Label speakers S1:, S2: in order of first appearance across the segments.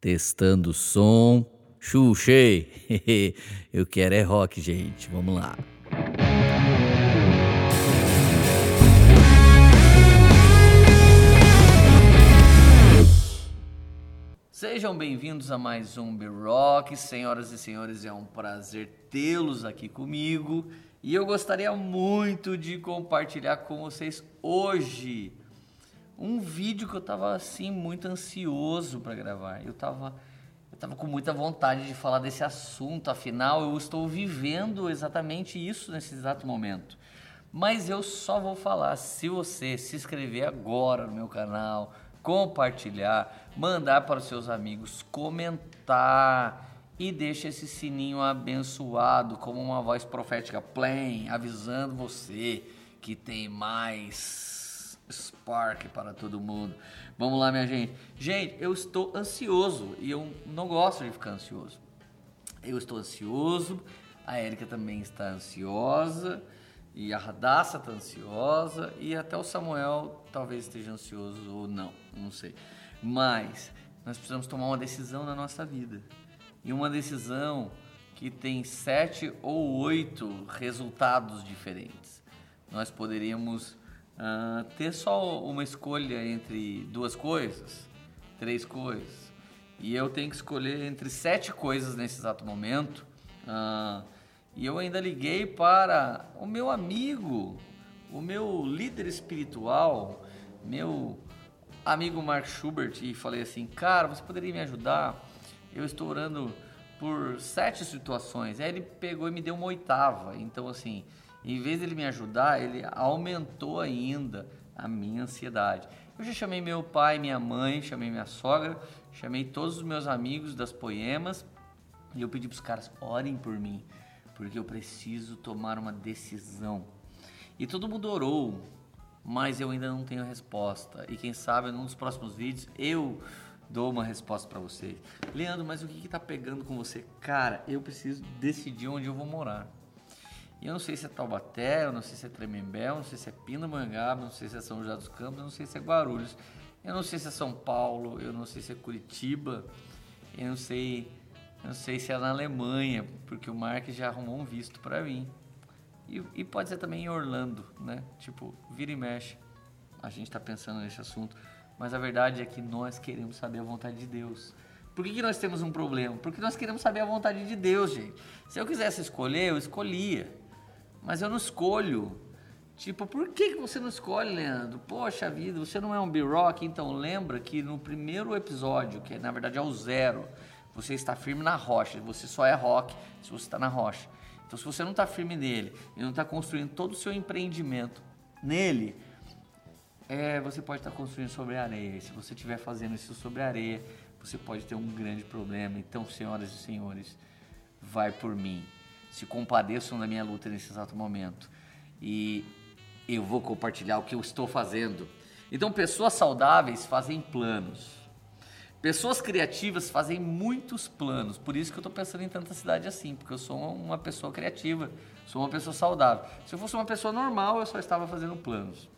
S1: Testando o som. Xuxei! Eu quero é rock, gente. Vamos lá. Sejam bem-vindos a mais um B-Rock. Senhoras e senhores, é um prazer tê-los aqui comigo. E eu gostaria muito de compartilhar com vocês hoje um vídeo que eu tava assim muito ansioso para gravar. Eu tava eu tava com muita vontade de falar desse assunto, afinal eu estou vivendo exatamente isso nesse exato momento. Mas eu só vou falar se você se inscrever agora no meu canal, compartilhar, mandar para os seus amigos, comentar e deixa esse sininho abençoado como uma voz profética plain, avisando você que tem mais spark para todo mundo. Vamos lá, minha gente. Gente, eu estou ansioso e eu não gosto de ficar ansioso. Eu estou ansioso, a Érica também está ansiosa e a Radassa está ansiosa e até o Samuel talvez esteja ansioso ou não, não sei. Mas nós precisamos tomar uma decisão na nossa vida e uma decisão que tem sete ou oito resultados diferentes. Nós poderíamos uh, ter só uma escolha entre duas coisas, três coisas, e eu tenho que escolher entre sete coisas nesse exato momento. Uh, e eu ainda liguei para o meu amigo, o meu líder espiritual, meu amigo Mark Schubert, e falei assim: Cara, você poderia me ajudar? eu estou orando por sete situações. Aí ele pegou e me deu uma oitava. Então, assim, em vez de ele me ajudar, ele aumentou ainda a minha ansiedade. Eu já chamei meu pai, minha mãe, chamei minha sogra, chamei todos os meus amigos das poemas e eu pedi para os caras orem por mim, porque eu preciso tomar uma decisão. E todo mundo orou, mas eu ainda não tenho resposta. E quem sabe num dos próximos vídeos eu dou uma resposta para vocês. Leandro, mas o que está pegando com você? Cara, eu preciso decidir onde eu vou morar. E eu não sei se é Taubaté, eu não sei se é Tremembé, eu não sei se é Pindamonhangaba, eu não sei se é São José dos Campos, eu não sei se é Guarulhos, eu não sei se é São Paulo, eu não sei se é Curitiba, eu não sei, eu não sei se é na Alemanha, porque o Mark já arrumou um visto para mim. E, e, pode ser também em Orlando, né? Tipo, vira e mexe. A gente está pensando nesse assunto. Mas a verdade é que nós queremos saber a vontade de Deus. Por que, que nós temos um problema? Porque nós queremos saber a vontade de Deus, gente. Se eu quisesse escolher, eu escolhia. Mas eu não escolho. Tipo, por que, você não escolhe, Leandro? Poxa vida, você não é um B-Rock? Então lembra que no primeiro episódio, que na verdade é o zero, você está firme na rocha. Você só é rock se você está na rocha. Então se você não está firme nele e não está construindo todo o seu empreendimento nele, é, você pode estar construindo sobre areia. E se você estiver fazendo isso sobre areia, você pode ter um grande problema. Então, senhoras e senhores, vai por mim. Se compadeçam da minha luta nesse exato momento. E eu vou compartilhar o que eu estou fazendo. Então, pessoas saudáveis fazem planos. Pessoas criativas fazem muitos planos. Por isso que eu estou pensando em tanta cidade assim, porque eu sou uma pessoa criativa, sou uma pessoa saudável. Se eu fosse uma pessoa normal, eu só estava fazendo planos.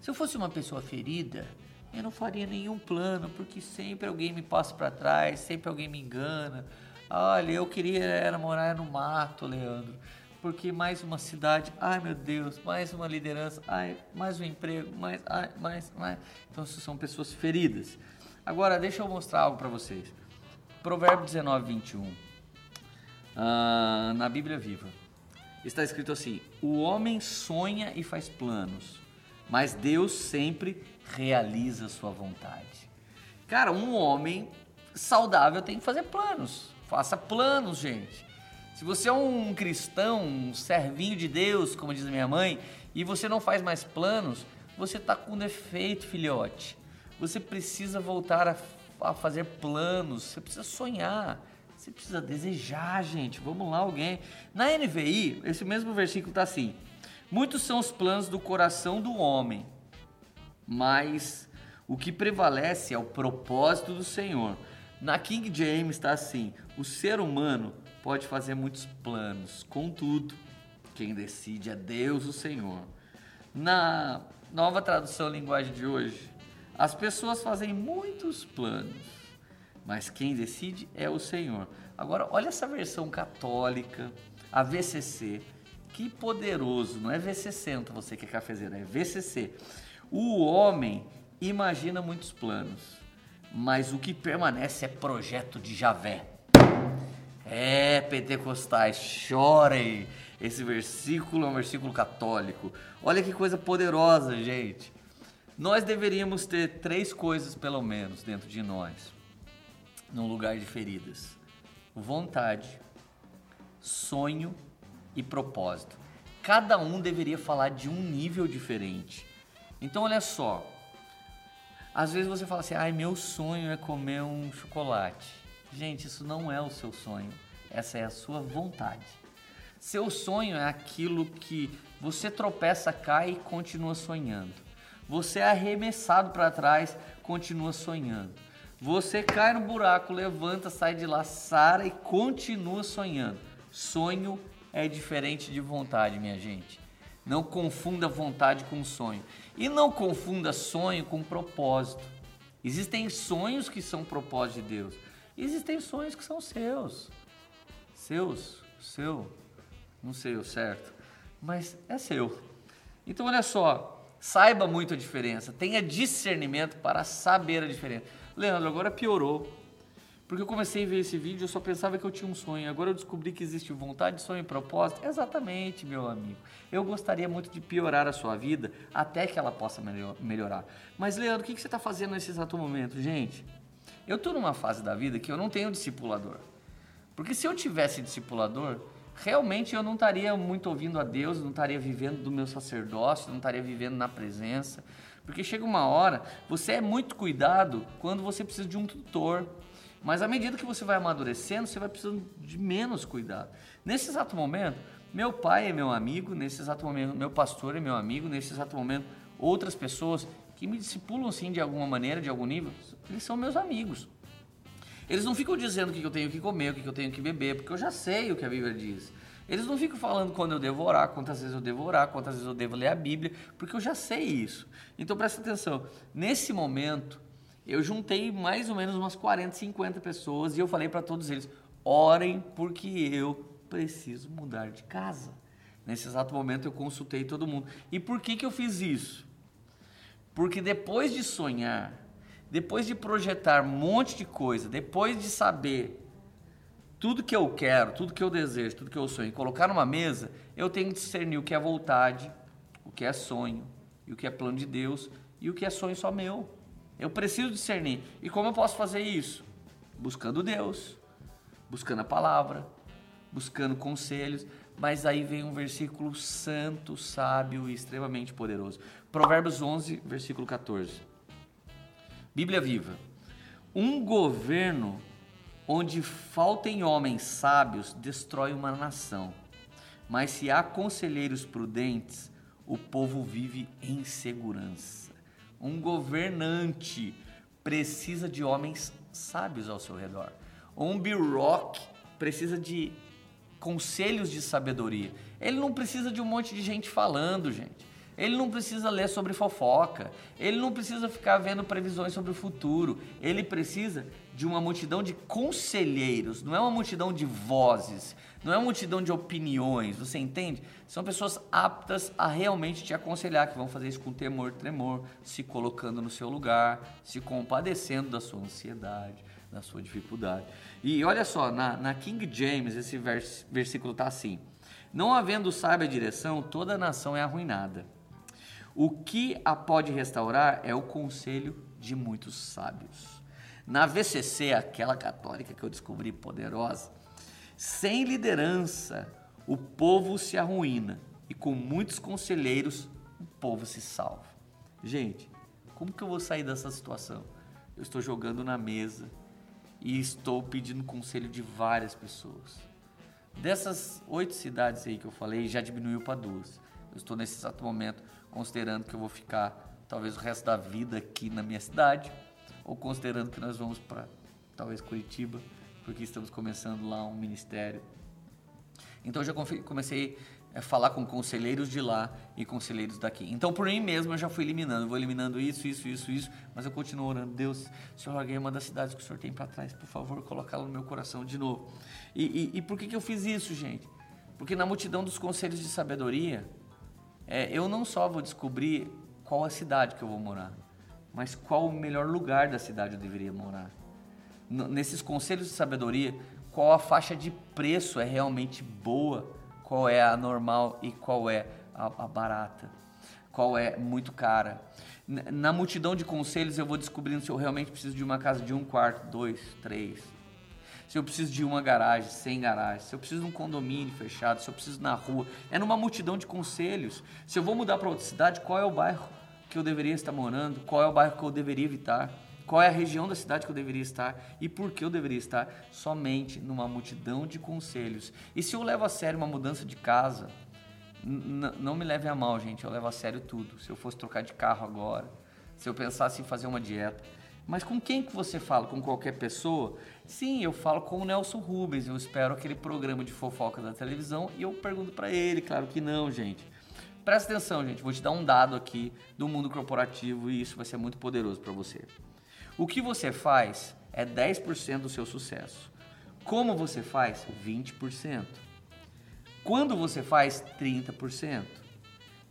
S1: Se eu fosse uma pessoa ferida, eu não faria nenhum plano, porque sempre alguém me passa para trás, sempre alguém me engana. Olha, eu queria era morar no mato, Leandro, porque mais uma cidade, ai meu Deus, mais uma liderança, ai, mais um emprego, mais, ai, mais, mais. Então, são pessoas feridas. Agora, deixa eu mostrar algo para vocês. Provérbio 19, 21. Uh, na Bíblia Viva. Está escrito assim: O homem sonha e faz planos, mas Deus sempre realiza sua vontade. Cara, um homem saudável tem que fazer planos. Faça planos, gente. Se você é um cristão, um servinho de Deus, como diz minha mãe, e você não faz mais planos, você está com defeito, filhote. Você precisa voltar a, a fazer planos, você precisa sonhar, você precisa desejar, gente. Vamos lá, alguém. Na NVI, esse mesmo versículo está assim: Muitos são os planos do coração do homem, mas o que prevalece é o propósito do Senhor. Na King James está assim: o ser humano pode fazer muitos planos, contudo, quem decide é Deus, o Senhor. Na nova tradução linguagem de hoje, as pessoas fazem muitos planos, mas quem decide é o Senhor. Agora, olha essa versão católica, a VCC. Que poderoso, não é V60 você que é cafezeiro, é VCC. O homem imagina muitos planos, mas o que permanece é projeto de Javé. É, pentecostais, chorem. Esse versículo é um versículo católico. Olha que coisa poderosa, gente. Nós deveríamos ter três coisas, pelo menos, dentro de nós, num lugar de feridas: vontade, sonho e propósito. Cada um deveria falar de um nível diferente. Então, olha só. Às vezes você fala assim: ai, meu sonho é comer um chocolate. Gente, isso não é o seu sonho, essa é a sua vontade. Seu sonho é aquilo que você tropeça, cai e continua sonhando. Você é arremessado para trás, continua sonhando. Você cai no buraco, levanta, sai de lá, sara e continua sonhando. Sonho é diferente de vontade, minha gente. Não confunda vontade com sonho. E não confunda sonho com propósito. Existem sonhos que são propósito de Deus. Existem sonhos que são seus. Seus, seu, não sei o certo, mas é seu. Então olha só, saiba muito a diferença, tenha discernimento para saber a diferença. Leandro, agora piorou. Porque eu comecei a ver esse vídeo, eu só pensava que eu tinha um sonho. Agora eu descobri que existe vontade, sonho e propósito. Exatamente, meu amigo. Eu gostaria muito de piorar a sua vida até que ela possa melhorar. Mas, Leandro, o que você está fazendo nesse exato momento? Gente, eu estou numa fase da vida que eu não tenho discipulador. Porque se eu tivesse discipulador, realmente eu não estaria muito ouvindo a Deus, não estaria vivendo do meu sacerdócio, não estaria vivendo na presença. Porque chega uma hora, você é muito cuidado quando você precisa de um tutor. Mas à medida que você vai amadurecendo, você vai precisando de menos cuidado. Nesse exato momento, meu pai é meu amigo, nesse exato momento, meu pastor é meu amigo, nesse exato momento, outras pessoas que me discipulam sim de alguma maneira, de algum nível, eles são meus amigos. Eles não ficam dizendo o que eu tenho que comer, o que eu tenho que beber, porque eu já sei o que a Bíblia diz. Eles não ficam falando quando eu devo orar, quantas vezes eu devo orar, quantas vezes eu devo ler a Bíblia, porque eu já sei isso. Então presta atenção, nesse momento, eu juntei mais ou menos umas 40, 50 pessoas e eu falei para todos eles: orem porque eu preciso mudar de casa. Nesse exato momento eu consultei todo mundo. E por que, que eu fiz isso? Porque depois de sonhar, depois de projetar um monte de coisa, depois de saber tudo que eu quero, tudo que eu desejo, tudo que eu sonho, colocar numa mesa, eu tenho que discernir o que é vontade, o que é sonho, e o que é plano de Deus, e o que é sonho só meu. Eu preciso discernir. E como eu posso fazer isso? Buscando Deus, buscando a palavra, buscando conselhos. Mas aí vem um versículo santo, sábio e extremamente poderoso. Provérbios 11, versículo 14. Bíblia viva. Um governo onde faltem homens sábios destrói uma nação. Mas se há conselheiros prudentes, o povo vive em segurança. Um governante precisa de homens sábios ao seu redor. Um B-Rock precisa de conselhos de sabedoria. Ele não precisa de um monte de gente falando, gente. Ele não precisa ler sobre fofoca. Ele não precisa ficar vendo previsões sobre o futuro. Ele precisa de uma multidão de conselheiros. Não é uma multidão de vozes. Não é uma multidão de opiniões. Você entende? São pessoas aptas a realmente te aconselhar, que vão fazer isso com temor, tremor, se colocando no seu lugar, se compadecendo da sua ansiedade, da sua dificuldade. E olha só, na, na King James, esse vers, versículo está assim: Não havendo sábia direção, toda a nação é arruinada. O que a pode restaurar é o conselho de muitos sábios. Na VCC, aquela católica que eu descobri poderosa, sem liderança, o povo se arruína e com muitos conselheiros, o povo se salva. Gente, como que eu vou sair dessa situação? Eu estou jogando na mesa e estou pedindo conselho de várias pessoas. Dessas oito cidades aí que eu falei, já diminuiu para duas. Eu estou nesse exato momento considerando que eu vou ficar talvez o resto da vida aqui na minha cidade, ou considerando que nós vamos para talvez Curitiba, porque estamos começando lá um ministério. Então eu já comecei é falar com conselheiros de lá e conselheiros daqui. Então, por mim mesmo, eu já fui eliminando. Vou eliminando isso, isso, isso, isso, mas eu continuo orando. Deus, Senhor, alguém uma das cidades que o Senhor tem para trás, por favor, colocá-la no meu coração de novo. E, e, e, por que, que eu fiz isso, gente? Porque na multidão dos conselhos de sabedoria, é, eu não só vou descobrir qual a cidade que eu vou morar, mas qual o melhor lugar da cidade eu deveria morar. N nesses conselhos de sabedoria, qual a faixa de preço é realmente boa qual é a normal e qual é a, a barata, qual é muito cara. Na multidão de conselhos eu vou descobrindo se eu realmente preciso de uma casa de um quarto, dois, três. Se eu preciso de uma garagem, sem garagem, se eu preciso de um condomínio fechado, se eu preciso na rua. É numa multidão de conselhos. Se eu vou mudar para outra cidade, qual é o bairro que eu deveria estar morando? Qual é o bairro que eu deveria evitar? Qual é a região da cidade que eu deveria estar e por que eu deveria estar? Somente numa multidão de conselhos. E se eu levo a sério uma mudança de casa, não me leve a mal, gente, eu levo a sério tudo. Se eu fosse trocar de carro agora, se eu pensasse em fazer uma dieta. Mas com quem que você fala? Com qualquer pessoa? Sim, eu falo com o Nelson Rubens, eu espero aquele programa de fofoca da televisão e eu pergunto para ele, claro que não, gente. Presta atenção, gente, vou te dar um dado aqui do mundo corporativo e isso vai ser muito poderoso para você. O que você faz é 10% do seu sucesso. Como você faz? 20%. Quando você faz? 30%.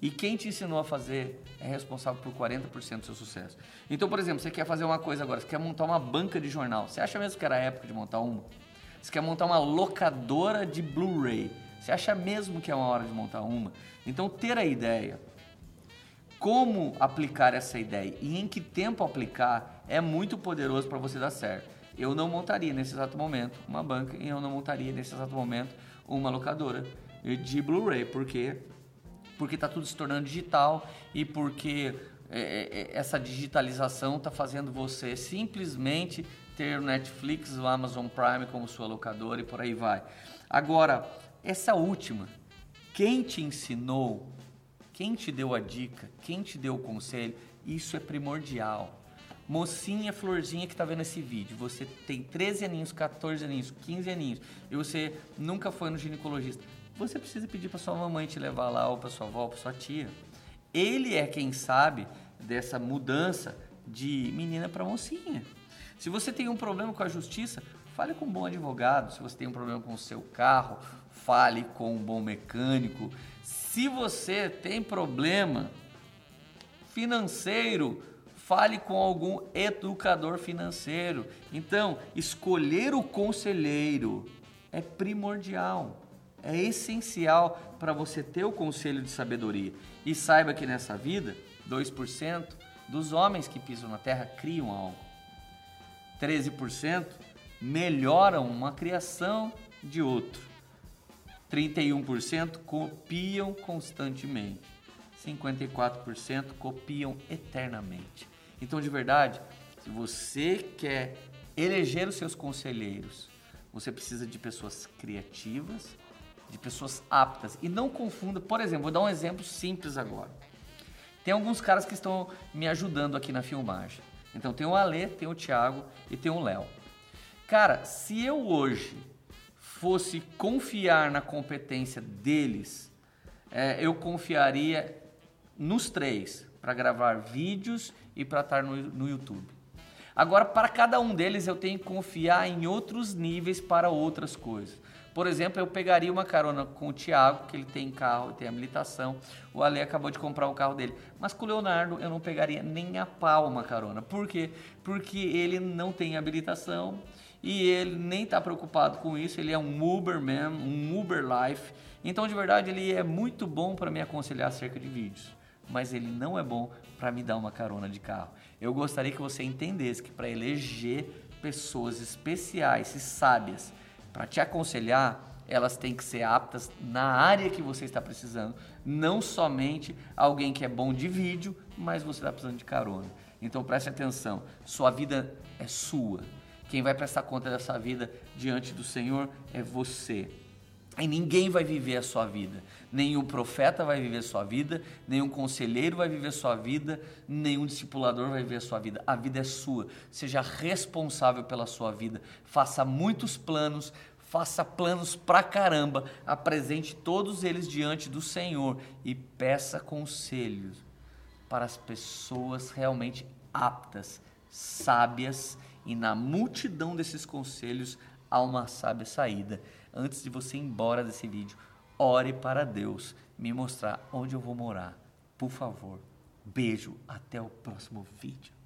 S1: E quem te ensinou a fazer é responsável por 40% do seu sucesso. Então, por exemplo, você quer fazer uma coisa agora, você quer montar uma banca de jornal. Você acha mesmo que era a época de montar uma? Você quer montar uma locadora de Blu-ray. Você acha mesmo que é uma hora de montar uma? Então, ter a ideia, como aplicar essa ideia e em que tempo aplicar é muito poderoso para você dar certo. Eu não montaria nesse exato momento uma banca e eu não montaria nesse exato momento uma locadora de Blu-ray, porque porque está tudo se tornando digital e porque é, é, é essa digitalização está fazendo você simplesmente ter o Netflix, o Amazon Prime como sua locadora e por aí vai. Agora, essa última, quem te ensinou quem te deu a dica, quem te deu o conselho, isso é primordial. Mocinha, florzinha que está vendo esse vídeo, você tem 13 aninhos, 14 aninhos, 15 aninhos e você nunca foi no ginecologista, você precisa pedir para sua mamãe te levar lá ou para sua avó, para sua tia. Ele é quem sabe dessa mudança de menina para mocinha. Se você tem um problema com a justiça, fale com um bom advogado. Se você tem um problema com o seu carro, fale com um bom mecânico. Se você tem problema financeiro, fale com algum educador financeiro. Então, escolher o conselheiro é primordial, é essencial para você ter o conselho de sabedoria. E saiba que nessa vida, 2% dos homens que pisam na terra criam algo. 13% melhoram uma criação de outro. 31% copiam constantemente. 54% copiam eternamente. Então, de verdade, se você quer eleger os seus conselheiros, você precisa de pessoas criativas, de pessoas aptas. E não confunda, por exemplo, vou dar um exemplo simples agora. Tem alguns caras que estão me ajudando aqui na filmagem. Então tem o Ale, tem o Thiago e tem o Léo. Cara, se eu hoje fosse confiar na competência deles, é, eu confiaria nos três para gravar vídeos e para estar no, no YouTube. Agora, para cada um deles, eu tenho que confiar em outros níveis para outras coisas. Por exemplo, eu pegaria uma carona com o Thiago, que ele tem carro, tem habilitação. O Ale acabou de comprar o carro dele. Mas com o Leonardo eu não pegaria nem a pau uma carona. Por quê? Porque ele não tem habilitação e ele nem está preocupado com isso, ele é um Uber man, um Uber life. Então, de verdade, ele é muito bom para me aconselhar acerca de vídeos, mas ele não é bom para me dar uma carona de carro. Eu gostaria que você entendesse que para eleger pessoas especiais e sábias para te aconselhar, elas têm que ser aptas na área que você está precisando, não somente alguém que é bom de vídeo, mas você está precisando de carona. Então preste atenção, sua vida é sua, quem vai prestar conta dessa vida diante do Senhor é você. E ninguém vai viver a sua vida. Nenhum profeta vai viver a sua vida, nenhum conselheiro vai viver a sua vida, nenhum discipulador vai viver a sua vida. A vida é sua. Seja responsável pela sua vida. Faça muitos planos, faça planos pra caramba, apresente todos eles diante do Senhor e peça conselhos para as pessoas realmente aptas, sábias e na multidão desses conselhos há uma sábia saída. Antes de você ir embora desse vídeo, ore para Deus me mostrar onde eu vou morar. Por favor. Beijo, até o próximo vídeo.